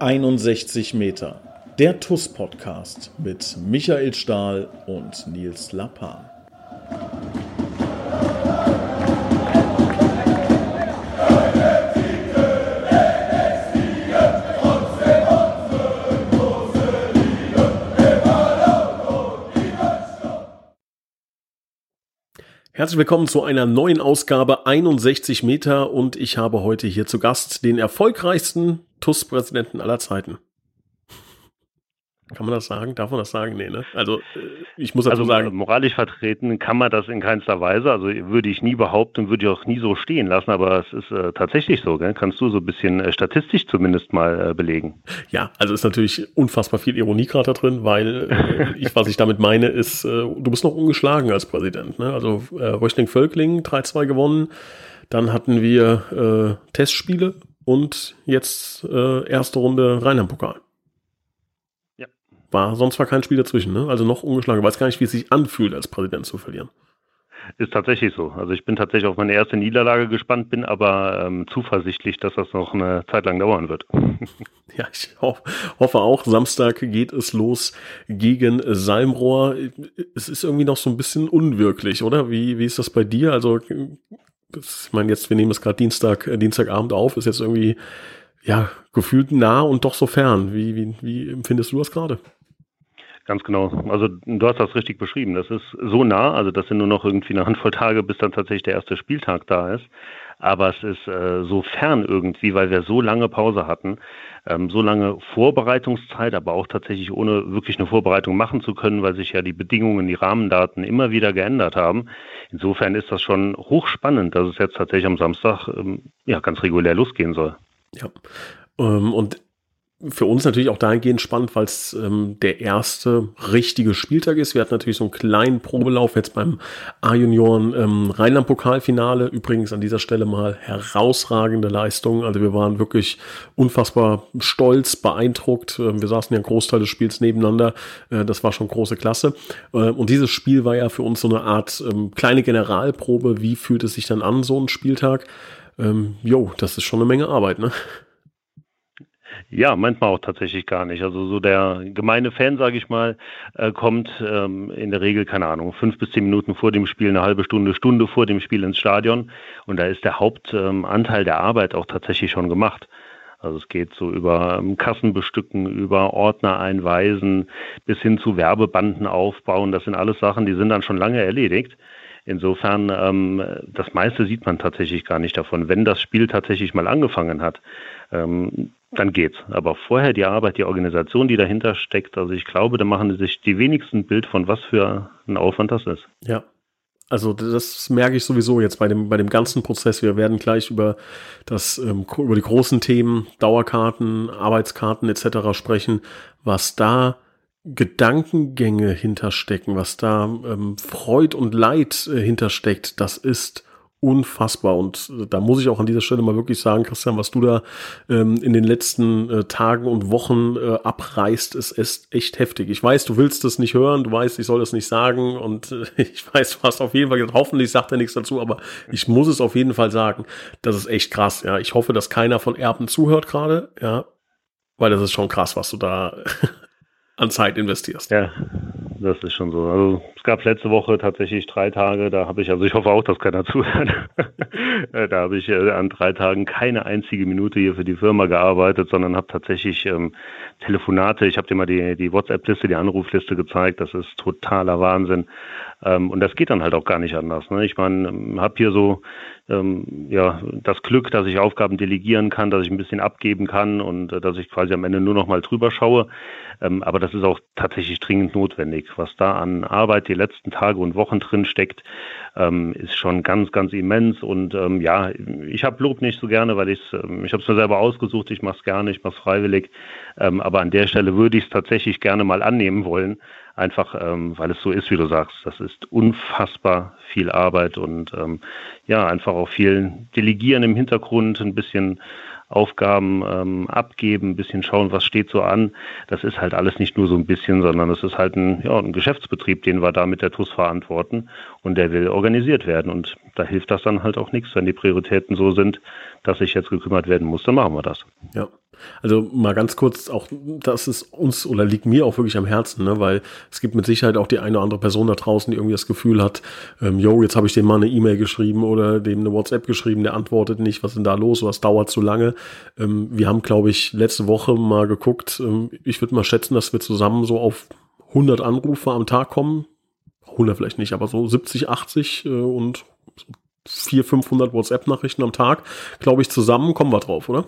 61 Meter. Der TUS-Podcast mit Michael Stahl und Nils Lappan. Herzlich willkommen zu einer neuen Ausgabe 61 Meter und ich habe heute hier zu Gast den erfolgreichsten TUS-Präsidenten aller Zeiten. Kann man das sagen? Darf man das sagen? Nee, ne? Also äh, ich muss dazu also, sagen. Moralisch vertreten kann man das in keinster Weise. Also würde ich nie behaupten, würde ich auch nie so stehen lassen, aber es ist äh, tatsächlich so, gell? Kannst du so ein bisschen äh, statistisch zumindest mal äh, belegen? Ja, also ist natürlich unfassbar viel Ironie gerade da drin, weil äh, ich, was ich damit meine, ist, äh, du bist noch ungeschlagen als Präsident. Ne? Also äh, Röchling-Völkling 3-2 gewonnen. Dann hatten wir äh, Testspiele und jetzt äh, erste Runde Rheinland-Pokal. Ja. War sonst war kein Spiel dazwischen, ne? Also noch ungeschlagen. Ich weiß gar nicht, wie es sich anfühlt, als Präsident zu verlieren. Ist tatsächlich so. Also ich bin tatsächlich auf meine erste Niederlage gespannt, bin aber ähm, zuversichtlich, dass das noch eine Zeit lang dauern wird. ja, ich hoffe, hoffe auch. Samstag geht es los gegen Salmrohr. Es ist irgendwie noch so ein bisschen unwirklich, oder? Wie, wie ist das bei dir? Also ich meine, jetzt, wir nehmen es gerade Dienstag, äh, Dienstagabend auf, ist jetzt irgendwie, ja, gefühlt nah und doch so fern. Wie, wie, wie empfindest du das gerade? Ganz genau. Also du hast das richtig beschrieben. Das ist so nah, also das sind nur noch irgendwie eine Handvoll Tage, bis dann tatsächlich der erste Spieltag da ist aber es ist äh, so fern irgendwie, weil wir so lange Pause hatten, ähm, so lange Vorbereitungszeit, aber auch tatsächlich ohne wirklich eine Vorbereitung machen zu können, weil sich ja die Bedingungen, die Rahmendaten immer wieder geändert haben. Insofern ist das schon hochspannend, dass es jetzt tatsächlich am Samstag ähm, ja ganz regulär losgehen soll. Ja. Ähm, und für uns natürlich auch dahingehend spannend, weil es ähm, der erste richtige Spieltag ist. Wir hatten natürlich so einen kleinen Probelauf jetzt beim A-Junioren ähm, Rheinland-Pokalfinale. Übrigens an dieser Stelle mal herausragende Leistung. Also wir waren wirklich unfassbar stolz, beeindruckt. Ähm, wir saßen ja einen Großteil des Spiels nebeneinander. Äh, das war schon große Klasse. Äh, und dieses Spiel war ja für uns so eine Art ähm, kleine Generalprobe. Wie fühlt es sich dann an, so ein Spieltag? Ähm, jo, das ist schon eine Menge Arbeit, ne? Ja, manchmal auch tatsächlich gar nicht. Also so der gemeine Fan, sage ich mal, äh, kommt ähm, in der Regel, keine Ahnung, fünf bis zehn Minuten vor dem Spiel, eine halbe Stunde, Stunde vor dem Spiel ins Stadion. Und da ist der Hauptanteil ähm, der Arbeit auch tatsächlich schon gemacht. Also es geht so über ähm, Kassen bestücken, über Ordner einweisen, bis hin zu Werbebanden aufbauen. Das sind alles Sachen, die sind dann schon lange erledigt. Insofern, ähm, das meiste sieht man tatsächlich gar nicht davon. Wenn das Spiel tatsächlich mal angefangen hat, ähm, dann geht's. Aber vorher die Arbeit, die Organisation, die dahinter steckt, also ich glaube, da machen sich die wenigsten Bild von, was für ein Aufwand das ist. Ja. Also das merke ich sowieso jetzt bei dem, bei dem ganzen Prozess. Wir werden gleich über das, ähm, über die großen Themen, Dauerkarten, Arbeitskarten etc. sprechen, was da Gedankengänge hinterstecken, was da ähm, Freud und Leid äh, hintersteckt, das ist unfassbar. Und äh, da muss ich auch an dieser Stelle mal wirklich sagen, Christian, was du da ähm, in den letzten äh, Tagen und Wochen äh, abreißt, ist, ist echt heftig. Ich weiß, du willst das nicht hören, du weißt, ich soll das nicht sagen und äh, ich weiß, du hast auf jeden Fall hoffentlich sagt er nichts dazu, aber ich muss es auf jeden Fall sagen. Das ist echt krass, ja. Ich hoffe, dass keiner von Erben zuhört gerade, ja. Weil das ist schon krass, was du da an Zeit investierst. Ja, das ist schon so. Also es gab letzte Woche tatsächlich drei Tage, da habe ich, also ich hoffe auch, dass keiner zuhört. Äh, da habe ich äh, an drei Tagen keine einzige Minute hier für die Firma gearbeitet, sondern habe tatsächlich ähm, Telefonate, ich habe dir mal die, die WhatsApp-Liste, die Anrufliste gezeigt, das ist totaler Wahnsinn. Ähm, und das geht dann halt auch gar nicht anders. Ne? Ich meine, ähm, habe hier so ähm, ja, das Glück, dass ich Aufgaben delegieren kann, dass ich ein bisschen abgeben kann und äh, dass ich quasi am Ende nur noch mal drüber schaue. Ähm, aber das ist auch tatsächlich dringend notwendig. Was da an Arbeit die letzten Tage und Wochen drin steckt, ähm, ist schon ganz, ganz immens. Und ähm, ja, ich habe Lob nicht so gerne, weil ich ähm, ich es mir selber ausgesucht, ich mache es gerne, ich mache es freiwillig. Ähm, aber an der Stelle würde ich es tatsächlich gerne mal annehmen wollen. Einfach, ähm, weil es so ist, wie du sagst. Das ist unfassbar viel Arbeit und ähm, ja, einfach auch viel Delegieren im Hintergrund, ein bisschen Aufgaben ähm, abgeben, ein bisschen schauen, was steht so an. Das ist halt alles nicht nur so ein bisschen, sondern es ist halt ein, ja, ein Geschäftsbetrieb, den wir da mit der TUS verantworten und der will organisiert werden. Und da hilft das dann halt auch nichts, wenn die Prioritäten so sind, dass sich jetzt gekümmert werden muss, dann machen wir das. Ja. Also mal ganz kurz, auch das ist uns oder liegt mir auch wirklich am Herzen, ne? weil es gibt mit Sicherheit auch die eine oder andere Person da draußen, die irgendwie das Gefühl hat, ähm, yo, jetzt habe ich dem mal eine E-Mail geschrieben oder dem eine WhatsApp geschrieben, der antwortet nicht, was ist denn da los, was dauert zu lange. Ähm, wir haben, glaube ich, letzte Woche mal geguckt, ähm, ich würde mal schätzen, dass wir zusammen so auf 100 Anrufe am Tag kommen. 100 vielleicht nicht, aber so 70, 80 äh, und 400, 500 WhatsApp-Nachrichten am Tag, glaube ich, zusammen kommen wir drauf, oder?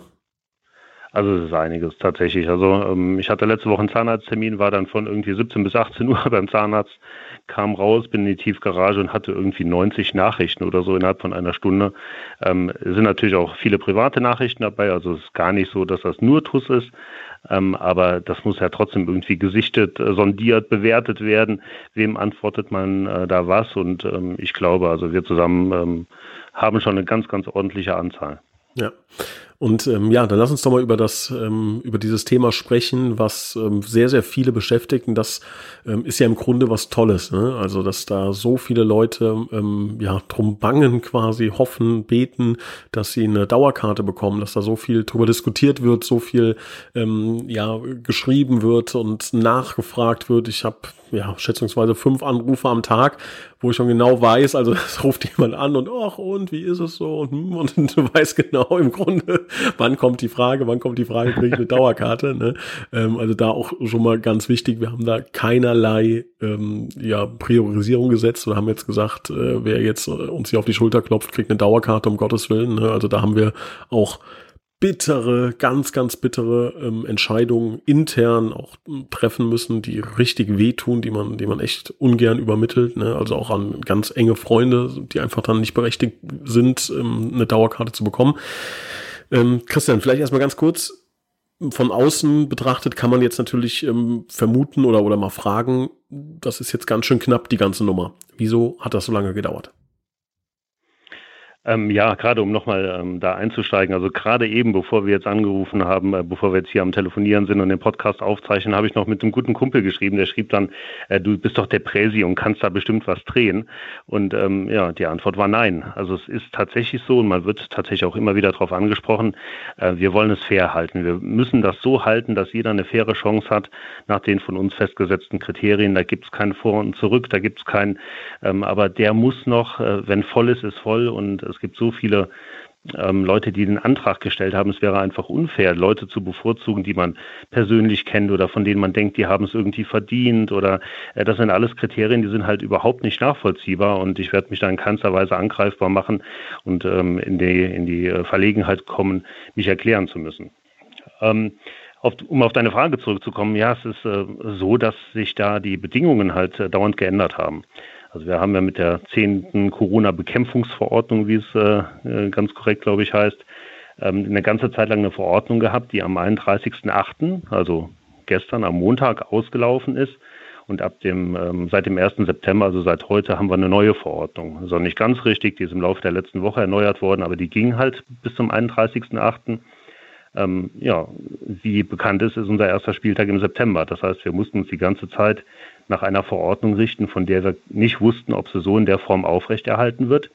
Also es ist einiges tatsächlich. Also ähm, ich hatte letzte Woche einen Zahnarzttermin, war dann von irgendwie 17 bis 18 Uhr beim Zahnarzt, kam raus, bin in die Tiefgarage und hatte irgendwie 90 Nachrichten oder so innerhalb von einer Stunde. Ähm, es sind natürlich auch viele private Nachrichten dabei, also es ist gar nicht so, dass das nur TUS ist. Ähm, aber das muss ja trotzdem irgendwie gesichtet, äh, sondiert, bewertet werden. Wem antwortet man äh, da was? Und ähm, ich glaube, also wir zusammen ähm, haben schon eine ganz, ganz ordentliche Anzahl. Ja. Und ähm, ja, dann lass uns doch mal über das, ähm, über dieses Thema sprechen, was ähm, sehr, sehr viele beschäftigt. Und das ähm, ist ja im Grunde was Tolles. Ne? Also, dass da so viele Leute ähm, ja drum bangen, quasi hoffen, beten, dass sie eine Dauerkarte bekommen, dass da so viel drüber diskutiert wird, so viel ähm, ja geschrieben wird und nachgefragt wird. Ich habe ja schätzungsweise fünf Anrufe am Tag, wo ich schon genau weiß, also es ruft jemand an und ach und wie ist es so und, hm, und du weißt genau im Grunde, wann kommt die Frage, wann kommt die Frage, kriege ich eine Dauerkarte. Ne? Ähm, also da auch schon mal ganz wichtig, wir haben da keinerlei ähm, ja, Priorisierung gesetzt Wir haben jetzt gesagt, äh, wer jetzt äh, uns hier auf die Schulter klopft, kriegt eine Dauerkarte, um Gottes Willen. Ne? Also da haben wir auch bittere, ganz, ganz bittere ähm, Entscheidungen intern auch hm, treffen müssen, die richtig wehtun, die man, die man echt ungern übermittelt. Ne? Also auch an ganz enge Freunde, die einfach dann nicht berechtigt sind, ähm, eine Dauerkarte zu bekommen. Ähm, Christian, vielleicht erstmal ganz kurz. Von außen betrachtet kann man jetzt natürlich ähm, vermuten oder, oder mal fragen, das ist jetzt ganz schön knapp, die ganze Nummer. Wieso hat das so lange gedauert? Ähm, ja, gerade um nochmal ähm, da einzusteigen, also gerade eben, bevor wir jetzt angerufen haben, äh, bevor wir jetzt hier am Telefonieren sind und den Podcast aufzeichnen, habe ich noch mit einem guten Kumpel geschrieben, der schrieb dann, äh, du bist doch der Präsi und kannst da bestimmt was drehen. Und ähm, ja, die Antwort war nein. Also es ist tatsächlich so und man wird tatsächlich auch immer wieder darauf angesprochen, äh, wir wollen es fair halten. Wir müssen das so halten, dass jeder eine faire Chance hat nach den von uns festgesetzten Kriterien. Da gibt es kein Vor und Zurück, da gibt es kein, ähm, aber der muss noch, äh, wenn voll ist, ist voll und es gibt so viele ähm, Leute, die den Antrag gestellt haben, es wäre einfach unfair, Leute zu bevorzugen, die man persönlich kennt oder von denen man denkt, die haben es irgendwie verdient oder äh, das sind alles Kriterien, die sind halt überhaupt nicht nachvollziehbar und ich werde mich da in keinster Weise angreifbar machen und ähm, in, die, in die äh, Verlegenheit kommen, mich erklären zu müssen. Ähm, auf, um auf deine Frage zurückzukommen, ja, es ist äh, so, dass sich da die Bedingungen halt äh, dauernd geändert haben. Also wir haben ja mit der zehnten Corona-Bekämpfungsverordnung, wie es äh, äh, ganz korrekt, glaube ich, heißt, ähm, eine ganze Zeit lang eine Verordnung gehabt, die am 31.08., also gestern am Montag ausgelaufen ist. Und ab dem, ähm, seit dem 1. September, also seit heute, haben wir eine neue Verordnung. Also nicht ganz richtig, die ist im Laufe der letzten Woche erneuert worden, aber die ging halt bis zum 31.08. Ähm, ja, wie bekannt ist, ist unser erster Spieltag im September. Das heißt, wir mussten uns die ganze Zeit nach einer Verordnung richten, von der wir nicht wussten, ob sie so in der Form aufrechterhalten wird,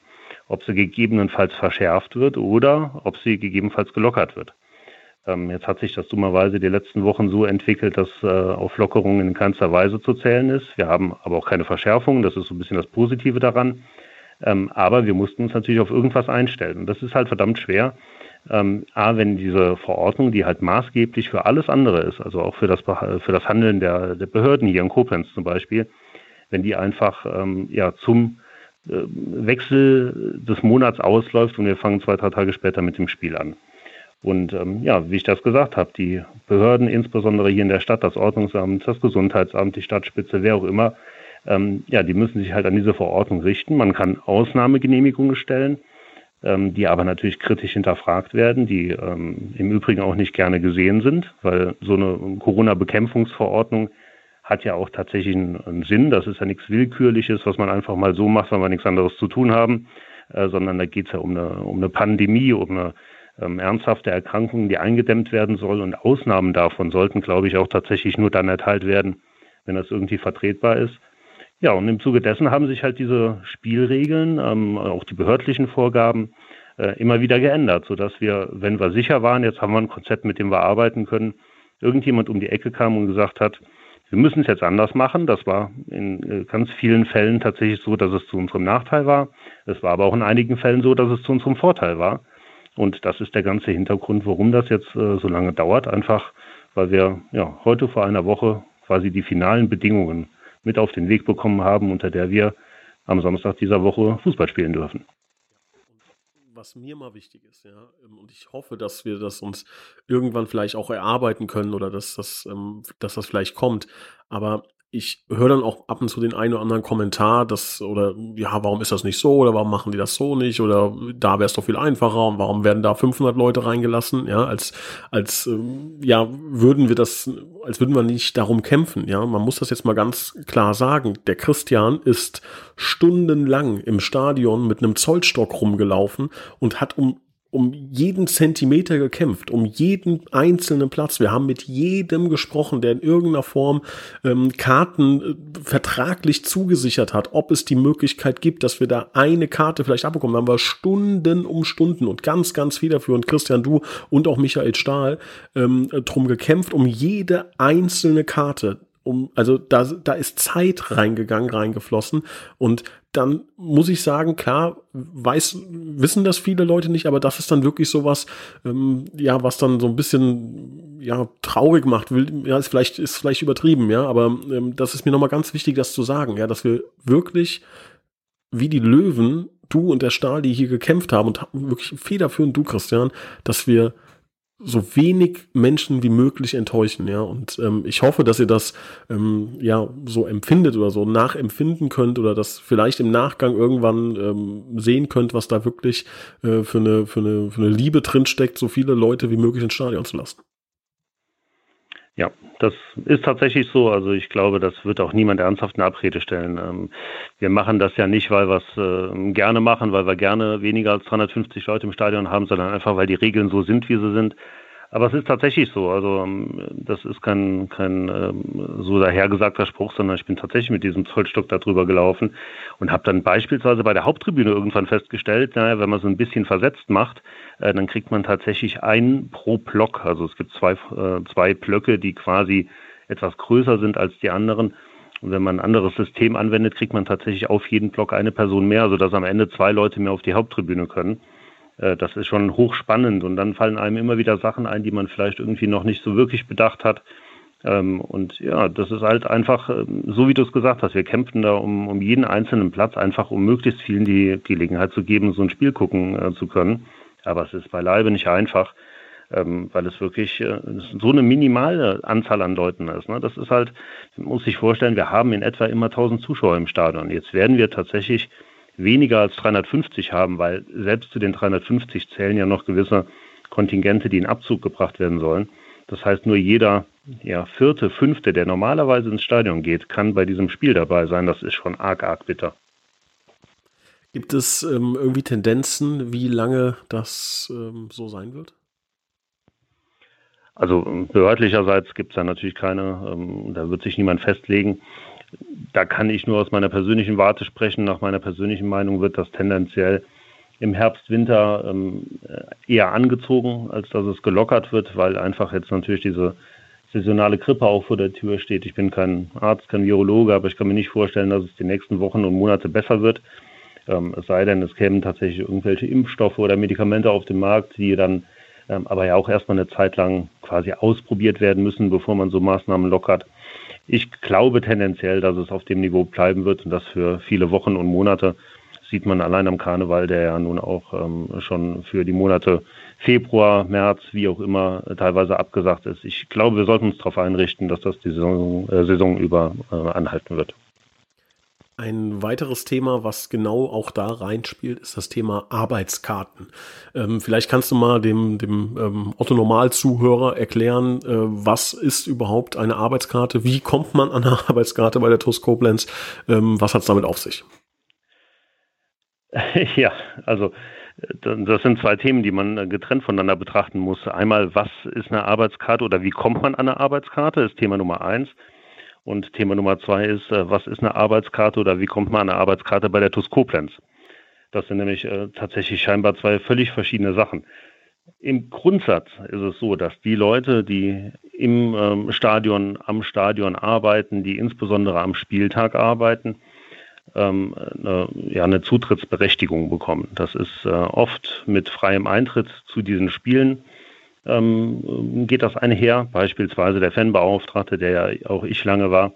ob sie gegebenenfalls verschärft wird oder ob sie gegebenenfalls gelockert wird. Ähm, jetzt hat sich das dummerweise die letzten Wochen so entwickelt, dass äh, auf Lockerungen in keinster Weise zu zählen ist. Wir haben aber auch keine Verschärfung, das ist so ein bisschen das Positive daran. Ähm, aber wir mussten uns natürlich auf irgendwas einstellen. Und das ist halt verdammt schwer, ähm, A, wenn diese Verordnung, die halt maßgeblich für alles andere ist, also auch für das, für das Handeln der, der Behörden hier in Koblenz zum Beispiel, wenn die einfach ähm, ja, zum äh, Wechsel des Monats ausläuft und wir fangen zwei, drei Tage später mit dem Spiel an. Und ähm, ja, wie ich das gesagt habe, die Behörden, insbesondere hier in der Stadt, das Ordnungsamt, das Gesundheitsamt, die Stadtspitze, wer auch immer, ähm, ja, die müssen sich halt an diese Verordnung richten. Man kann Ausnahmegenehmigungen stellen ähm, die aber natürlich kritisch hinterfragt werden, die ähm, im Übrigen auch nicht gerne gesehen sind, weil so eine Corona-Bekämpfungsverordnung hat ja auch tatsächlich einen, Sinn. Das ist ja nichts Willkürliches, was man einfach mal so macht, weil wir nichts anderes zu tun haben, äh, sondern da geht es ja um eine, um eine Pandemie, um eine ähm, ernsthafte Erkrankung, die eingedämmt werden soll. Und Ausnahmen davon sollten, glaube ich, auch tatsächlich nur dann erteilt werden, wenn das irgendwie vertretbar ist. Ja, und im Zuge dessen haben sich halt diese Spielregeln, ähm, auch die behördlichen Vorgaben, äh, immer wieder geändert, sodass wir, wenn wir sicher waren, jetzt haben wir ein Konzept, mit dem wir arbeiten können, irgendjemand um die Ecke kam und gesagt hat, wir müssen es jetzt anders machen. Das war in äh, ganz vielen Fällen tatsächlich so, dass es zu unserem Nachteil war. Es war aber auch in einigen Fällen so, dass es zu unserem Vorteil war. Und das ist der ganze Hintergrund, warum das jetzt äh, so lange dauert. Einfach, weil wir ja, heute vor einer Woche quasi die finalen Bedingungen mit auf den Weg bekommen haben, unter der wir am Samstag dieser Woche Fußball spielen dürfen was mir mal wichtig ist, ja, ähm, und ich hoffe, dass wir das uns irgendwann vielleicht auch erarbeiten können oder dass das, ähm, dass das vielleicht kommt. Aber ich höre dann auch ab und zu den einen oder anderen Kommentar, dass, oder ja, warum ist das nicht so, oder warum machen die das so nicht, oder da wäre es doch viel einfacher, und warum werden da 500 Leute reingelassen, ja, als, als, ähm, ja, würden wir das, als würden wir nicht darum kämpfen, ja, man muss das jetzt mal ganz klar sagen, der Christian ist stundenlang im Stadion mit einem Zollstock rumgelaufen und hat um um jeden Zentimeter gekämpft, um jeden einzelnen Platz. Wir haben mit jedem gesprochen, der in irgendeiner Form ähm, Karten äh, vertraglich zugesichert hat, ob es die Möglichkeit gibt, dass wir da eine Karte vielleicht abbekommen. Da haben wir Stunden um Stunden und ganz, ganz federführend Christian Du und auch Michael Stahl ähm, drum gekämpft, um jede einzelne Karte um, also da, da ist Zeit reingegangen, reingeflossen. Und dann muss ich sagen, klar, weiß, wissen das viele Leute nicht, aber das ist dann wirklich sowas, ähm, ja, was dann so ein bisschen, ja, traurig macht. Will, ja, ist vielleicht, ist vielleicht übertrieben, ja, aber ähm, das ist mir nochmal ganz wichtig, das zu sagen, ja, dass wir wirklich wie die Löwen, du und der Stahl, die hier gekämpft haben und wirklich federführend du, Christian, dass wir so wenig Menschen wie möglich enttäuschen, ja. Und ähm, ich hoffe, dass ihr das ähm, ja so empfindet oder so nachempfinden könnt oder das vielleicht im Nachgang irgendwann ähm, sehen könnt, was da wirklich äh, für, eine, für, eine, für eine Liebe drinsteckt, so viele Leute wie möglich ins Stadion zu lassen. Ja, das ist tatsächlich so. Also ich glaube, das wird auch niemand ernsthaft in Abrede stellen. Ähm, wir machen das ja nicht, weil wir es äh, gerne machen, weil wir gerne weniger als 350 Leute im Stadion haben, sondern einfach, weil die Regeln so sind, wie sie sind. Aber es ist tatsächlich so. Also ähm, das ist kein, kein ähm, so dahergesagter Spruch, sondern ich bin tatsächlich mit diesem Zollstock da drüber gelaufen und habe dann beispielsweise bei der Haupttribüne irgendwann festgestellt, naja, wenn man so ein bisschen versetzt macht, äh, dann kriegt man tatsächlich einen pro Block. Also es gibt zwei, äh, zwei Blöcke, die quasi etwas größer sind als die anderen. Und wenn man ein anderes System anwendet, kriegt man tatsächlich auf jeden Block eine Person mehr, sodass am Ende zwei Leute mehr auf die Haupttribüne können. Äh, das ist schon hochspannend und dann fallen einem immer wieder Sachen ein, die man vielleicht irgendwie noch nicht so wirklich bedacht hat. Ähm, und ja, das ist halt einfach, ähm, so wie du es gesagt hast, wir kämpfen da um, um jeden einzelnen Platz, einfach um möglichst vielen die Gelegenheit zu geben, so ein Spiel gucken äh, zu können. Aber es ist beileibe nicht einfach, ähm, weil es wirklich äh, so eine minimale Anzahl an Leuten ist. Ne? Das ist halt, man muss sich vorstellen, wir haben in etwa immer 1000 Zuschauer im Stadion. Jetzt werden wir tatsächlich weniger als 350 haben, weil selbst zu den 350 zählen ja noch gewisse Kontingente, die in Abzug gebracht werden sollen. Das heißt, nur jeder ja, vierte, fünfte, der normalerweise ins Stadion geht, kann bei diesem Spiel dabei sein. Das ist schon arg, arg bitter. Gibt es ähm, irgendwie Tendenzen, wie lange das ähm, so sein wird? Also behördlicherseits gibt es da natürlich keine, ähm, da wird sich niemand festlegen da kann ich nur aus meiner persönlichen Warte sprechen. Nach meiner persönlichen Meinung wird das tendenziell im Herbst, Winter ähm, eher angezogen, als dass es gelockert wird, weil einfach jetzt natürlich diese saisonale Grippe auch vor der Tür steht. Ich bin kein Arzt, kein Virologe, aber ich kann mir nicht vorstellen, dass es die nächsten Wochen und Monate besser wird. Ähm, es sei denn, es kämen tatsächlich irgendwelche Impfstoffe oder Medikamente auf den Markt, die dann ähm, aber ja auch erstmal eine Zeit lang quasi ausprobiert werden müssen, bevor man so Maßnahmen lockert. Ich glaube tendenziell, dass es auf dem Niveau bleiben wird und das für viele Wochen und Monate sieht man allein am Karneval, der ja nun auch ähm, schon für die Monate Februar, März, wie auch immer, teilweise abgesagt ist. Ich glaube, wir sollten uns darauf einrichten, dass das die Saison, äh, Saison über äh, anhalten wird. Ein weiteres Thema, was genau auch da reinspielt, ist das Thema Arbeitskarten. Ähm, vielleicht kannst du mal dem, dem ähm, Otto-Normal-Zuhörer erklären, äh, was ist überhaupt eine Arbeitskarte? Wie kommt man an eine Arbeitskarte bei der TUS Koblenz? Ähm, was hat es damit auf sich? Ja, also das sind zwei Themen, die man getrennt voneinander betrachten muss. Einmal, was ist eine Arbeitskarte oder wie kommt man an eine Arbeitskarte, ist Thema Nummer eins. Und Thema Nummer zwei ist, äh, was ist eine Arbeitskarte oder wie kommt man an eine Arbeitskarte bei der TUS Koblenz? Das sind nämlich äh, tatsächlich scheinbar zwei völlig verschiedene Sachen. Im Grundsatz ist es so, dass die Leute, die im ähm, Stadion, am Stadion arbeiten, die insbesondere am Spieltag arbeiten, ähm, eine, ja, eine Zutrittsberechtigung bekommen. Das ist äh, oft mit freiem Eintritt zu diesen Spielen ähm, geht das einher. Beispielsweise der Fanbeauftragte, der ja auch ich lange war,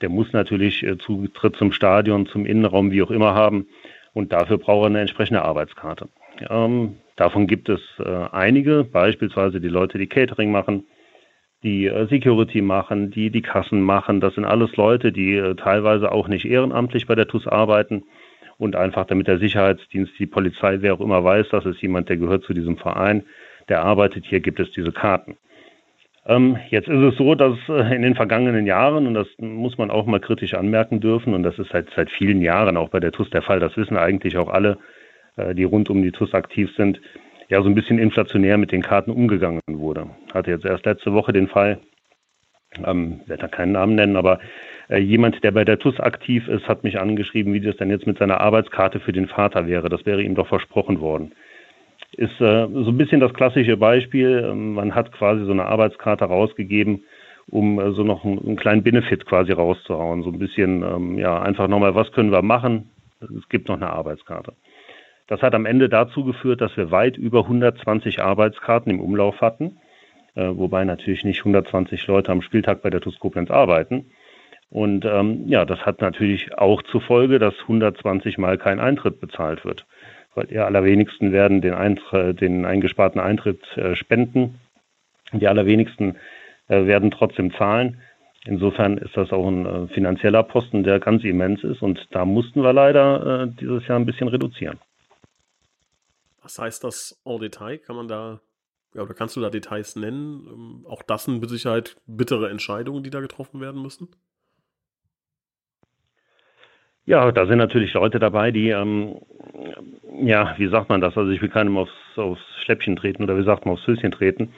der muss natürlich äh, Zutritt zum Stadion, zum Innenraum, wie auch immer haben. Und dafür braucht er eine entsprechende Arbeitskarte. Ähm, davon gibt es äh, einige, beispielsweise die Leute, die Catering machen, die äh, Security machen, die die Kassen machen. Das sind alles Leute, die äh, teilweise auch nicht ehrenamtlich bei der TUS arbeiten und einfach damit der Sicherheitsdienst, die Polizei, wer auch immer weiß, dass es jemand, der gehört zu diesem Verein, der arbeitet hier, gibt es diese Karten. Ähm, jetzt ist es so, dass äh, in den vergangenen Jahren, und das muss man auch mal kritisch anmerken dürfen, und das ist seit, seit vielen Jahren auch bei der TUS der Fall, das wissen eigentlich auch alle, äh, die rund um die TUS aktiv sind, ja so ein bisschen inflationär mit den Karten umgegangen wurde. Hatte jetzt erst letzte Woche den Fall, ähm, werde da keinen Namen nennen, aber äh, jemand, der bei der TUS aktiv ist, hat mich angeschrieben, wie das denn jetzt mit seiner Arbeitskarte für den Vater wäre. Das wäre ihm doch versprochen worden ist äh, so ein bisschen das klassische Beispiel. Ähm, man hat quasi so eine Arbeitskarte rausgegeben, um äh, so noch einen, einen, kleinen Benefit quasi rauszuhauen. So ein bisschen, ähm, ja, einfach nochmal, was können wir machen? Es gibt noch eine Arbeitskarte. Das hat am Ende dazu geführt, dass wir weit über 120 Arbeitskarten im Umlauf hatten, äh, wobei natürlich nicht 120 Leute am Spieltag bei der TuS arbeiten. Und ähm, ja, das hat natürlich auch zur Folge, dass 120 Mal kein Eintritt bezahlt wird die allerwenigsten werden den, Eintritt, den eingesparten Eintritt äh, spenden. Die allerwenigsten äh, werden trotzdem zahlen. Insofern ist das auch ein äh, finanzieller Posten, der ganz immens ist. Und da mussten wir leider dieses Jahr ein bisschen reduzieren. Was heißt das en Detail? Kann man da, ja, oder kannst du da Details nennen? Ähm, auch das sind mit Sicherheit bittere Entscheidungen, die da getroffen werden müssen? Ja, da sind natürlich Leute dabei, die, ähm, ja, wie sagt man das? Also ich will keinem aufs, aufs Schläppchen treten oder wie sagt man aufs Höschen treten.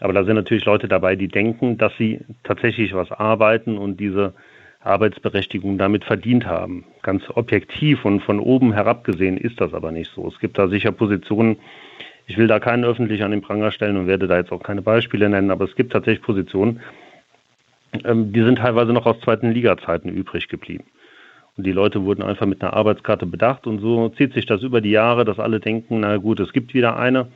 Aber da sind natürlich Leute dabei, die denken, dass sie tatsächlich was arbeiten und diese Arbeitsberechtigung damit verdient haben. Ganz objektiv und von oben herab gesehen ist das aber nicht so. Es gibt da sicher Positionen, ich will da keinen öffentlich an den Pranger stellen und werde da jetzt auch keine Beispiele nennen, aber es gibt tatsächlich Positionen, ähm, die sind teilweise noch aus zweiten Liga-Zeiten übrig geblieben. Und die Leute wurden einfach mit einer Arbeitskarte bedacht. Und so zieht sich das über die Jahre, dass alle denken, na gut, es gibt wieder eine.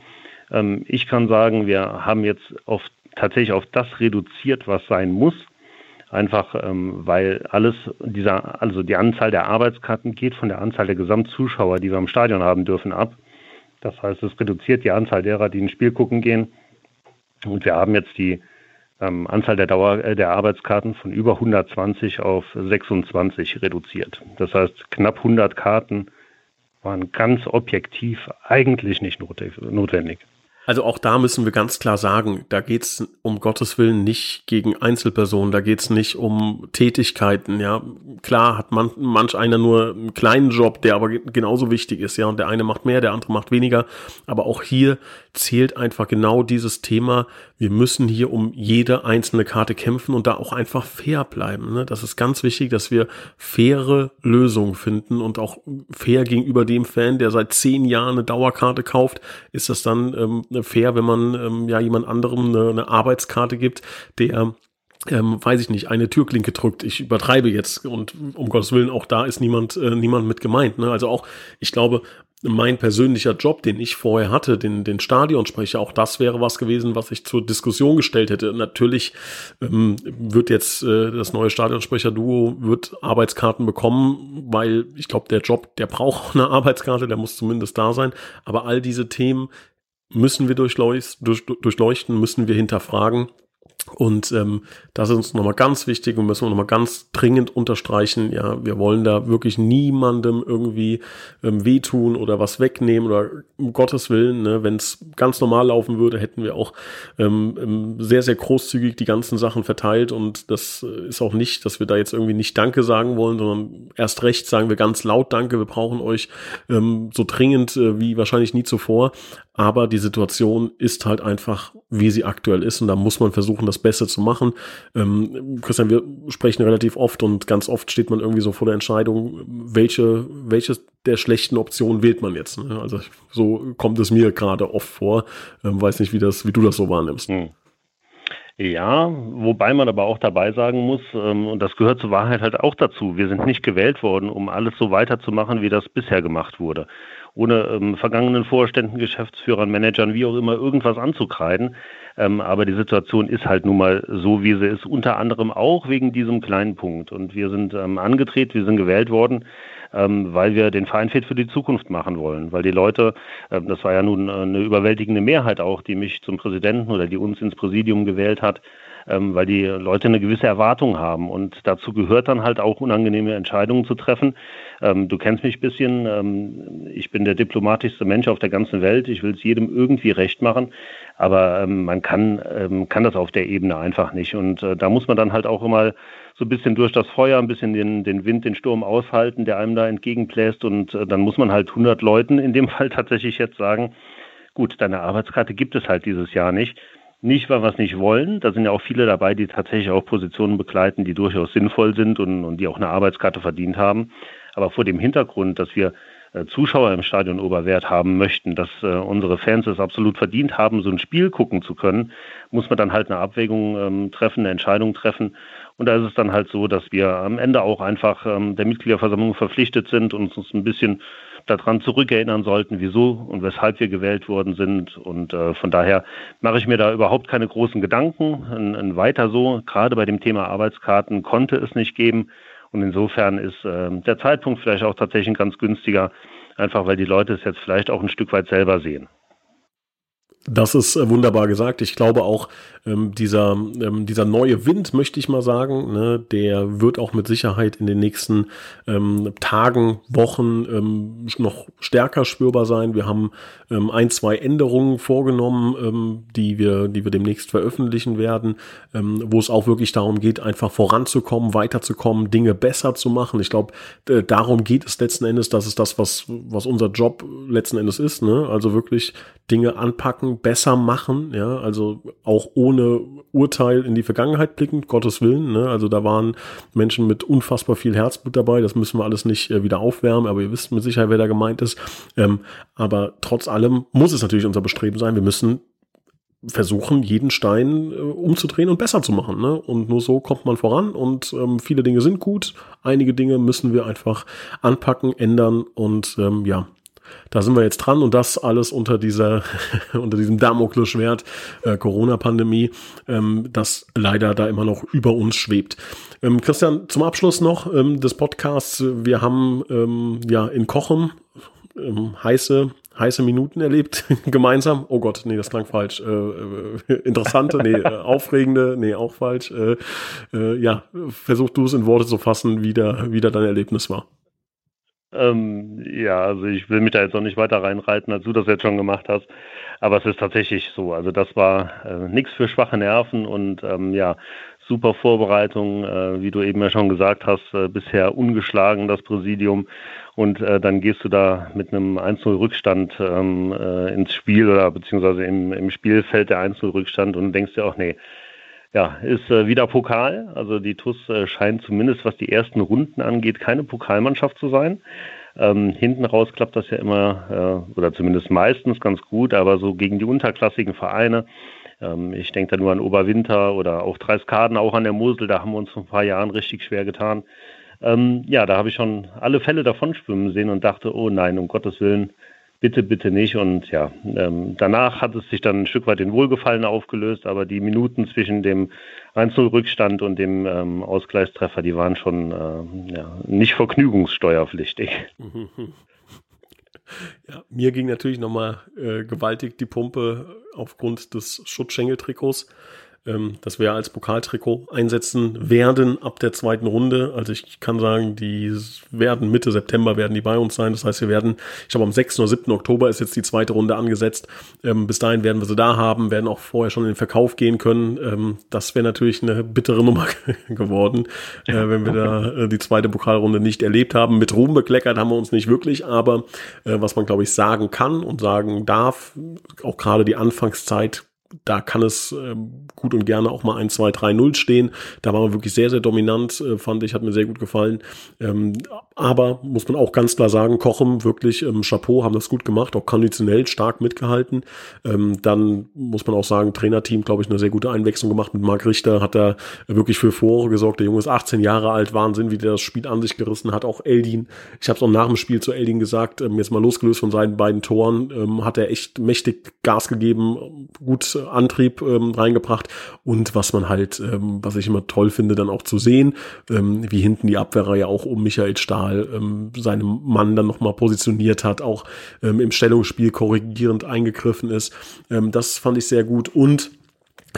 Ähm, ich kann sagen, wir haben jetzt auf, tatsächlich auf das reduziert, was sein muss. Einfach ähm, weil alles dieser, also die Anzahl der Arbeitskarten geht von der Anzahl der Gesamtzuschauer, die wir im Stadion haben dürfen, ab. Das heißt, es reduziert die Anzahl derer, die ein Spiel gucken gehen. Und wir haben jetzt die ähm, Anzahl der, Dauer, äh, der Arbeitskarten von über 120 auf 26 reduziert. Das heißt, knapp 100 Karten waren ganz objektiv eigentlich nicht notwendig. Also auch da müssen wir ganz klar sagen, da geht's um Gottes Willen nicht gegen Einzelpersonen, da geht's nicht um Tätigkeiten, ja. Klar hat man, manch einer nur einen kleinen Job, der aber genauso wichtig ist, ja, und der eine macht mehr, der andere macht weniger. Aber auch hier zählt einfach genau dieses Thema, wir müssen hier um jede einzelne Karte kämpfen und da auch einfach fair bleiben. Ne? Das ist ganz wichtig, dass wir faire Lösungen finden und auch fair gegenüber dem Fan, der seit zehn Jahren eine Dauerkarte kauft, ist das dann ähm, fair, wenn man ähm, ja jemand anderem eine, eine Arbeitskarte gibt, der ähm, weiß ich nicht, eine Türklinke drückt. Ich übertreibe jetzt und um Gottes Willen, auch da ist niemand, äh, niemand mit gemeint. Ne? Also auch, ich glaube, mein persönlicher Job, den ich vorher hatte, den, den Stadionsprecher, auch das wäre was gewesen, was ich zur Diskussion gestellt hätte. Natürlich ähm, wird jetzt äh, das neue Stadionsprecher-Duo wird Arbeitskarten bekommen, weil ich glaube, der Job, der braucht auch eine Arbeitskarte, der muss zumindest da sein. Aber all diese Themen müssen wir durchleuchten, müssen wir hinterfragen. Und ähm, das ist uns nochmal ganz wichtig und müssen wir nochmal ganz dringend unterstreichen. Ja, wir wollen da wirklich niemandem irgendwie ähm, wehtun oder was wegnehmen oder um Gottes Willen. Ne, Wenn es ganz normal laufen würde, hätten wir auch ähm, ähm, sehr, sehr großzügig die ganzen Sachen verteilt. Und das äh, ist auch nicht, dass wir da jetzt irgendwie nicht Danke sagen wollen, sondern erst recht sagen wir ganz laut Danke. Wir brauchen euch ähm, so dringend äh, wie wahrscheinlich nie zuvor. Aber die Situation ist halt einfach, wie sie aktuell ist. Und da muss man versuchen, das Beste zu machen. Ähm, Christian, wir sprechen relativ oft und ganz oft steht man irgendwie so vor der Entscheidung, welche, welches der schlechten Optionen wählt man jetzt. Ne? Also so kommt es mir gerade oft vor. Ähm, weiß nicht, wie das, wie du das so wahrnimmst. Hm. Ja, wobei man aber auch dabei sagen muss, ähm, und das gehört zur Wahrheit halt auch dazu, wir sind nicht gewählt worden, um alles so weiterzumachen, wie das bisher gemacht wurde. Ohne ähm, vergangenen Vorständen, Geschäftsführern, Managern, wie auch immer, irgendwas anzukreiden. Ähm, aber die Situation ist halt nun mal so, wie sie ist, unter anderem auch wegen diesem kleinen Punkt. Und wir sind ähm, angetreten, wir sind gewählt worden, ähm, weil wir den Verein fit für die Zukunft machen wollen. Weil die Leute, äh, das war ja nun äh, eine überwältigende Mehrheit auch, die mich zum Präsidenten oder die uns ins Präsidium gewählt hat, ähm, weil die Leute eine gewisse Erwartung haben. Und dazu gehört dann halt auch unangenehme Entscheidungen zu treffen. Ähm, du kennst mich ein bisschen. Ähm, ich bin der diplomatischste Mensch auf der ganzen Welt. Ich will es jedem irgendwie recht machen. Aber ähm, man kann, ähm, kann das auf der Ebene einfach nicht. Und äh, da muss man dann halt auch immer so ein bisschen durch das Feuer, ein bisschen den, den Wind, den Sturm aushalten, der einem da entgegenbläst. Und äh, dann muss man halt 100 Leuten in dem Fall tatsächlich jetzt sagen, gut, deine Arbeitskarte gibt es halt dieses Jahr nicht. Nicht, weil wir es nicht wollen. Da sind ja auch viele dabei, die tatsächlich auch Positionen begleiten, die durchaus sinnvoll sind und, und die auch eine Arbeitskarte verdient haben. Aber vor dem Hintergrund, dass wir äh, Zuschauer im Stadion Oberwert haben möchten, dass äh, unsere Fans es absolut verdient haben, so ein Spiel gucken zu können, muss man dann halt eine Abwägung ähm, treffen, eine Entscheidung treffen. Und da ist es dann halt so, dass wir am Ende auch einfach ähm, der Mitgliederversammlung verpflichtet sind und uns ein bisschen daran zurückerinnern sollten, wieso und weshalb wir gewählt worden sind. Und äh, von daher mache ich mir da überhaupt keine großen Gedanken. Ein, ein weiter so, gerade bei dem Thema Arbeitskarten konnte es nicht geben. Und insofern ist äh, der Zeitpunkt vielleicht auch tatsächlich ein ganz günstiger, einfach weil die Leute es jetzt vielleicht auch ein Stück weit selber sehen. Das ist äh, wunderbar gesagt. Ich glaube auch, ähm, dieser, ähm, dieser neue Wind, möchte ich mal sagen, ne, der wird auch mit Sicherheit in den nächsten ähm, Tagen, Wochen ähm, noch stärker spürbar sein. Wir haben ähm, ein, zwei Änderungen vorgenommen, ähm, die, wir, die wir demnächst veröffentlichen werden, wo es auch wirklich darum geht, einfach voranzukommen, weiterzukommen, Dinge besser zu machen. Ich glaube, äh, darum geht es letzten Endes. Das ist das, was, was unser Job letzten Endes ist. Ne? Also wirklich Dinge anpacken, besser machen, ja, also auch ohne Urteil in die Vergangenheit blicken, Gottes Willen, ne? Also da waren Menschen mit unfassbar viel Herzblut dabei, das müssen wir alles nicht äh, wieder aufwärmen, aber ihr wisst mit Sicherheit, wer da gemeint ist. Ähm, aber trotz allem muss es natürlich unser Bestreben sein, wir müssen versuchen, jeden Stein äh, umzudrehen und besser zu machen. Ne? Und nur so kommt man voran und ähm, viele Dinge sind gut, einige Dinge müssen wir einfach anpacken, ändern und ähm, ja, da sind wir jetzt dran und das alles unter dieser, unter diesem Damoklesschwert äh, Corona-Pandemie, ähm, das leider da immer noch über uns schwebt. Ähm, Christian, zum Abschluss noch ähm, des Podcasts. Wir haben ähm, ja in Kochen ähm, heiße heiße Minuten erlebt gemeinsam. Oh Gott, nee, das klang falsch. Äh, äh, interessante, nee, äh, aufregende, nee, auch falsch. Äh, äh, ja, versuch du es in Worte zu fassen, wie, da, wie da dein Erlebnis war. Ähm, ja, also ich will mich da jetzt auch nicht weiter reinreiten, als du das jetzt schon gemacht hast. Aber es ist tatsächlich so. Also das war äh, nichts für schwache Nerven und ähm, ja, super Vorbereitung, äh, wie du eben ja schon gesagt hast, äh, bisher ungeschlagen das Präsidium. Und äh, dann gehst du da mit einem 1-0-Rückstand ähm, äh, ins Spiel oder beziehungsweise im, im Spielfeld der 1-0-Rückstand und denkst dir auch, nee, ja, ist äh, wieder Pokal. Also die TUS äh, scheint zumindest, was die ersten Runden angeht, keine Pokalmannschaft zu sein. Ähm, hinten raus klappt das ja immer, äh, oder zumindest meistens ganz gut, aber so gegen die unterklassigen Vereine. Ähm, ich denke da nur an Oberwinter oder auch Dreiskaden, auch an der Mosel, da haben wir uns vor ein paar Jahren richtig schwer getan. Ähm, ja, da habe ich schon alle Fälle davon schwimmen sehen und dachte, oh nein, um Gottes Willen, bitte, bitte nicht. Und ja, ähm, danach hat es sich dann ein Stück weit in Wohlgefallen aufgelöst, aber die Minuten zwischen dem 1-0-Rückstand und dem ähm, Ausgleichstreffer, die waren schon äh, ja, nicht vergnügungssteuerpflichtig. Ja, mir ging natürlich nochmal äh, gewaltig die Pumpe aufgrund des Schutzschengeltrikots. Ähm, das wir als Pokaltrikot einsetzen werden ab der zweiten Runde. Also ich kann sagen, die werden Mitte September werden die bei uns sein. Das heißt, wir werden, ich glaube am 6. oder 7. Oktober ist jetzt die zweite Runde angesetzt. Ähm, bis dahin werden wir sie da haben, werden auch vorher schon in den Verkauf gehen können. Ähm, das wäre natürlich eine bittere Nummer geworden, äh, wenn wir da äh, die zweite Pokalrunde nicht erlebt haben. Mit Ruhm bekleckert haben wir uns nicht wirklich, aber äh, was man glaube ich sagen kann und sagen darf, auch gerade die Anfangszeit da kann es äh, gut und gerne auch mal 1, 2, 3, 0 stehen. Da war man wirklich sehr, sehr dominant, äh, fand ich, hat mir sehr gut gefallen. Ähm, aber muss man auch ganz klar sagen, Kochem wirklich ähm, Chapeau, haben das gut gemacht, auch konditionell stark mitgehalten. Ähm, dann muss man auch sagen, Trainerteam, glaube ich, eine sehr gute Einwechslung gemacht mit Marc Richter, hat da wirklich für Furore gesorgt. Der Junge ist 18 Jahre alt, Wahnsinn, wie der das Spiel an sich gerissen hat. Auch Eldin, ich habe es auch nach dem Spiel zu Eldin gesagt, ähm, jetzt mal losgelöst von seinen beiden Toren, ähm, hat er echt mächtig Gas gegeben, gut Antrieb ähm, reingebracht und was man halt, ähm, was ich immer toll finde, dann auch zu sehen, ähm, wie hinten die Abwehrreihe auch um Michael Stahl ähm, seinem Mann dann nochmal positioniert hat, auch ähm, im Stellungsspiel korrigierend eingegriffen ist. Ähm, das fand ich sehr gut und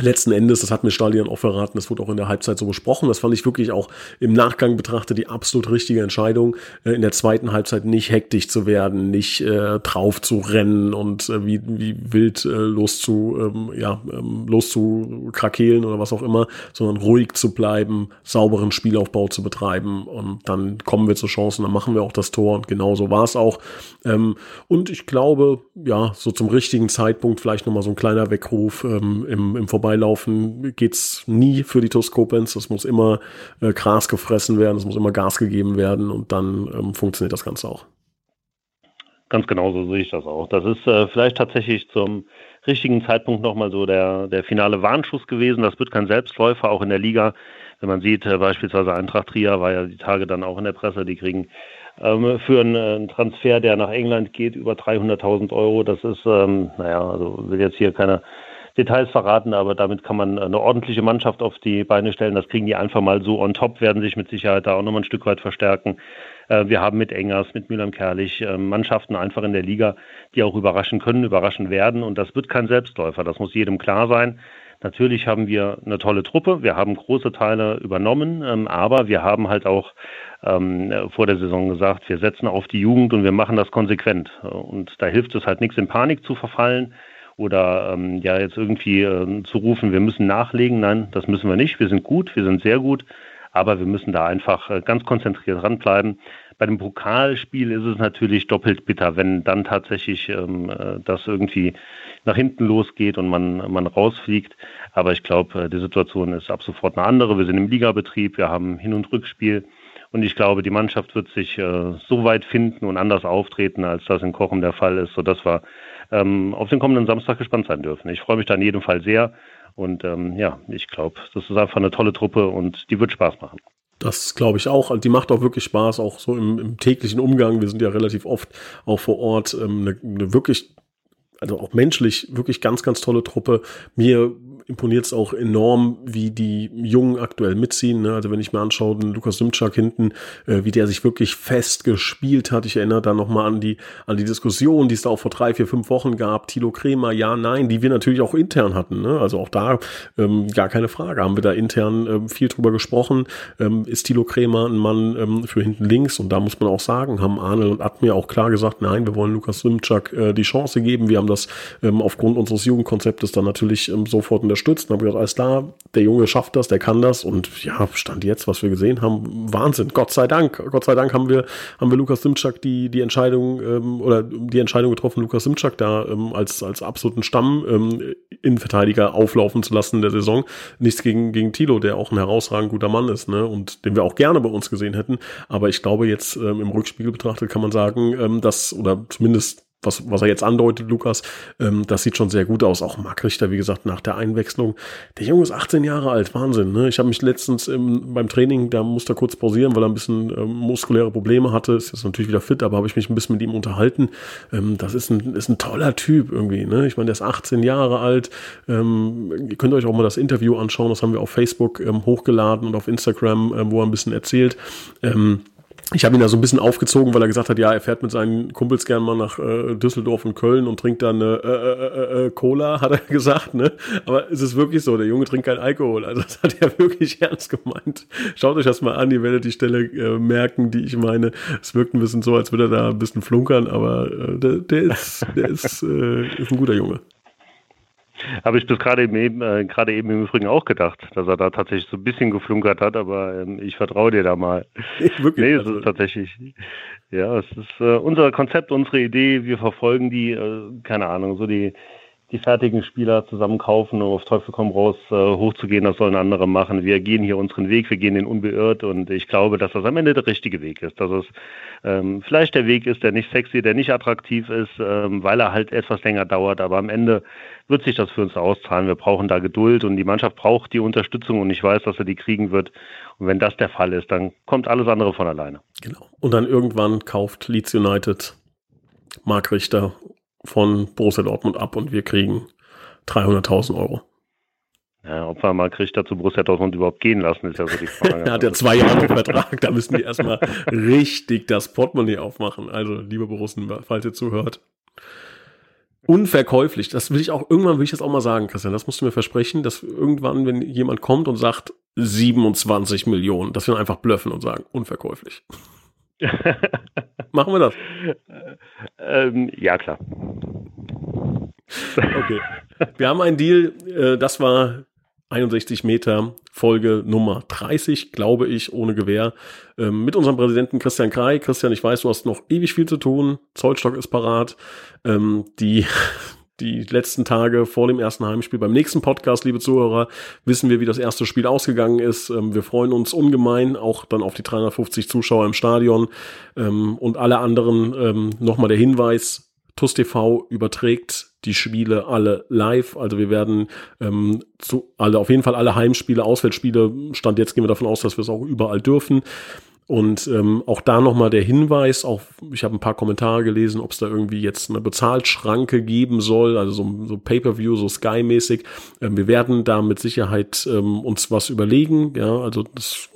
letzten Endes, das hat mir Stadion auch verraten, das wurde auch in der Halbzeit so besprochen, das fand ich wirklich auch im Nachgang betrachtet die absolut richtige Entscheidung, äh, in der zweiten Halbzeit nicht hektisch zu werden, nicht äh, drauf zu rennen und äh, wie, wie wild äh, loszu, ähm, ja, ähm, loszukrakehlen oder was auch immer, sondern ruhig zu bleiben, sauberen Spielaufbau zu betreiben und dann kommen wir zu Chancen, dann machen wir auch das Tor und genau so war es auch. Ähm, und ich glaube, ja, so zum richtigen Zeitpunkt vielleicht nochmal so ein kleiner Weckruf ähm, im, im Vorbeilaufen geht's nie für die Toskopens. Es muss immer äh, Gras gefressen werden, es muss immer Gas gegeben werden und dann ähm, funktioniert das Ganze auch. Ganz genau so sehe ich das auch. Das ist äh, vielleicht tatsächlich zum richtigen Zeitpunkt nochmal so der, der finale Warnschuss gewesen. Das wird kein Selbstläufer, auch in der Liga. Wenn man sieht, äh, beispielsweise Eintracht Trier war ja die Tage dann auch in der Presse, die kriegen ähm, für einen, einen, Transfer, der nach England geht, über 300.000 Euro. Das ist, ähm, naja, also will jetzt hier keine Details verraten, aber damit kann man eine ordentliche Mannschaft auf die Beine stellen. Das kriegen die einfach mal so on top, werden sich mit Sicherheit da auch nochmal ein Stück weit verstärken. Äh, wir haben mit Engers, mit Mühlheim-Kerlich äh, Mannschaften einfach in der Liga, die auch überraschen können, überraschen werden. Und das wird kein Selbstläufer. Das muss jedem klar sein. Natürlich haben wir eine tolle Truppe, wir haben große Teile übernommen, ähm, aber wir haben halt auch ähm, vor der Saison gesagt, wir setzen auf die Jugend und wir machen das konsequent. Und da hilft es halt nichts, in Panik zu verfallen oder ähm, ja jetzt irgendwie äh, zu rufen, wir müssen nachlegen. Nein, das müssen wir nicht. Wir sind gut, wir sind sehr gut, aber wir müssen da einfach äh, ganz konzentriert dranbleiben. Bei dem Pokalspiel ist es natürlich doppelt bitter, wenn dann tatsächlich ähm, äh, das irgendwie nach hinten losgeht und man, man rausfliegt. Aber ich glaube, äh, die Situation ist ab sofort eine andere. Wir sind im Ligabetrieb, wir haben Hin- und Rückspiel. Und ich glaube, die Mannschaft wird sich äh, so weit finden und anders auftreten, als das in Kochen der Fall ist, sodass wir ähm, auf den kommenden Samstag gespannt sein dürfen. Ich freue mich da in jedem Fall sehr. Und ähm, ja, ich glaube, das ist einfach eine tolle Truppe und die wird Spaß machen. Das glaube ich auch. Die macht auch wirklich Spaß, auch so im, im, täglichen Umgang. Wir sind ja relativ oft auch vor Ort. Ähm, eine, eine wirklich, also auch menschlich, wirklich ganz, ganz tolle Truppe. Mir imponiert es auch enorm, wie die Jungen aktuell mitziehen. Ne? Also wenn ich mir anschaue, den Lukas Simczak hinten, äh, wie der sich wirklich fest gespielt hat. Ich erinnere da nochmal an die, an die Diskussion, die es da auch vor drei, vier, fünf Wochen gab. Tilo Kremer, ja, nein, die wir natürlich auch intern hatten. Ne? Also auch da ähm, gar keine Frage. Haben wir da intern ähm, viel drüber gesprochen. Ähm, ist Tilo Kremer ein Mann ähm, für hinten links? Und da muss man auch sagen, haben Arnel und Admir auch klar gesagt, nein, wir wollen Lukas Simczak äh, die Chance geben. Wir haben das ähm, aufgrund unseres Jugendkonzeptes dann natürlich ähm, sofort unterstützt und habe gedacht, alles klar, der Junge schafft das, der kann das. Und ja, stand jetzt, was wir gesehen haben, Wahnsinn, Gott sei Dank, Gott sei Dank haben wir, haben wir Lukas Simczak die, die Entscheidung ähm, oder die Entscheidung getroffen, Lukas Simczak da ähm, als, als absoluten Stamm ähm, Innenverteidiger auflaufen zu lassen in der Saison. Nichts gegen, gegen Tilo, der auch ein herausragend guter Mann ist, ne, und den wir auch gerne bei uns gesehen hätten, aber ich glaube jetzt ähm, im Rückspiegel betrachtet kann man sagen, ähm, dass, oder zumindest was, was er jetzt andeutet, Lukas, ähm, das sieht schon sehr gut aus. Auch Marc Richter, wie gesagt, nach der Einwechslung. Der Junge ist 18 Jahre alt, Wahnsinn. Ne? Ich habe mich letztens im, beim Training, da musste er kurz pausieren, weil er ein bisschen ähm, muskuläre Probleme hatte. Ist jetzt natürlich wieder fit, aber habe ich mich ein bisschen mit ihm unterhalten. Ähm, das ist ein, ist ein toller Typ irgendwie. Ne? Ich meine, der ist 18 Jahre alt. Ähm, ihr könnt euch auch mal das Interview anschauen. Das haben wir auf Facebook ähm, hochgeladen und auf Instagram, ähm, wo er ein bisschen erzählt. Ähm, ich habe ihn da so ein bisschen aufgezogen, weil er gesagt hat, ja, er fährt mit seinen Kumpels gern mal nach äh, Düsseldorf und Köln und trinkt dann äh, äh, äh, Cola, hat er gesagt, ne? Aber es ist wirklich so, der Junge trinkt keinen Alkohol. Also das hat er wirklich ernst gemeint. Schaut euch das mal an, ihr werdet die Stelle äh, merken, die ich meine. Es wirkt ein bisschen so, als würde er da ein bisschen flunkern, aber äh, der, der ist, der ist, äh, ist ein guter Junge. Habe ich bis gerade eben, äh, gerade eben im Übrigen auch gedacht, dass er da tatsächlich so ein bisschen geflunkert hat, aber ähm, ich vertraue dir da mal. Wirklich? Nee, es also ist tatsächlich, ja, es ist äh, unser Konzept, unsere Idee, wir verfolgen die, äh, keine Ahnung, so die, die fertigen Spieler zusammen kaufen, um auf Teufel komm raus äh, hochzugehen, das sollen andere machen. Wir gehen hier unseren Weg, wir gehen den unbeirrt und ich glaube, dass das am Ende der richtige Weg ist. Dass es ähm, vielleicht der Weg ist, der nicht sexy, der nicht attraktiv ist, ähm, weil er halt etwas länger dauert, aber am Ende wird sich das für uns auszahlen. Wir brauchen da Geduld und die Mannschaft braucht die Unterstützung und ich weiß, dass er die kriegen wird. Und wenn das der Fall ist, dann kommt alles andere von alleine. Genau. Und dann irgendwann kauft Leeds United Mark Richter von Borussia Dortmund ab und wir kriegen 300.000 Euro. Ja, ob wir mal Richter zu Borussia Dortmund überhaupt gehen lassen, ist ja so die Frage. er hat ja zwei Jahre Vertrag, da müssen wir erstmal richtig das Portemonnaie aufmachen. Also, liebe Borussen, falls ihr zuhört. Unverkäuflich, das will ich auch, irgendwann will ich das auch mal sagen, Christian, das musst du mir versprechen, dass irgendwann, wenn jemand kommt und sagt 27 Millionen, dass wir einfach blöffen und sagen, unverkäuflich. Machen wir das? Ähm, ja, klar. Okay. Wir haben einen Deal, äh, das war 61 Meter, Folge Nummer 30, glaube ich, ohne Gewehr, ähm, mit unserem Präsidenten Christian Krei. Christian, ich weiß, du hast noch ewig viel zu tun. Zollstock ist parat. Ähm, die die letzten Tage vor dem ersten Heimspiel. Beim nächsten Podcast, liebe Zuhörer, wissen wir, wie das erste Spiel ausgegangen ist. Ähm, wir freuen uns ungemein, auch dann auf die 350 Zuschauer im Stadion ähm, und alle anderen. Ähm, Nochmal der Hinweis, TUS TV überträgt die Spiele alle live. Also wir werden ähm, zu alle auf jeden Fall alle Heimspiele, Auswärtsspiele. Stand jetzt gehen wir davon aus, dass wir es auch überall dürfen. Und ähm, auch da nochmal der Hinweis, auch ich habe ein paar Kommentare gelesen, ob es da irgendwie jetzt eine Bezahlschranke geben soll, also so, so Pay-per-View, so Sky-mäßig. Ähm, wir werden da mit Sicherheit ähm, uns was überlegen. Ja, also das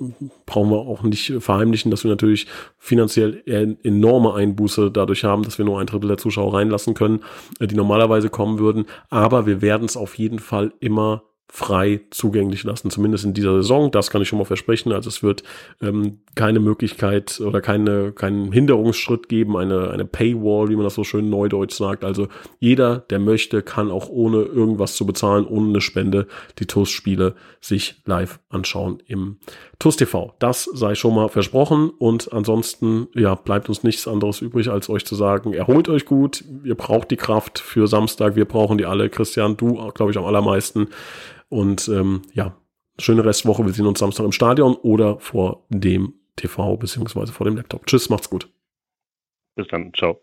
brauchen wir auch nicht verheimlichen, dass wir natürlich finanziell enorme Einbuße dadurch haben, dass wir nur ein Drittel der Zuschauer reinlassen können, äh, die normalerweise kommen würden. Aber wir werden es auf jeden Fall immer frei zugänglich lassen, zumindest in dieser Saison. Das kann ich schon mal versprechen. Also es wird ähm, keine Möglichkeit oder keine, keinen Hinderungsschritt geben, eine, eine Paywall, wie man das so schön neudeutsch sagt. Also jeder, der möchte, kann auch ohne irgendwas zu bezahlen, ohne eine Spende, die TUS-Spiele sich live anschauen im TUS TV. Das sei schon mal versprochen und ansonsten, ja, bleibt uns nichts anderes übrig, als euch zu sagen, erholt euch gut, ihr braucht die Kraft für Samstag, wir brauchen die alle. Christian, du, glaube ich, am allermeisten. Und ähm, ja, schöne Restwoche. Wir sehen uns Samstag im Stadion oder vor dem TV beziehungsweise vor dem Laptop. Tschüss, macht's gut. Bis dann. Ciao.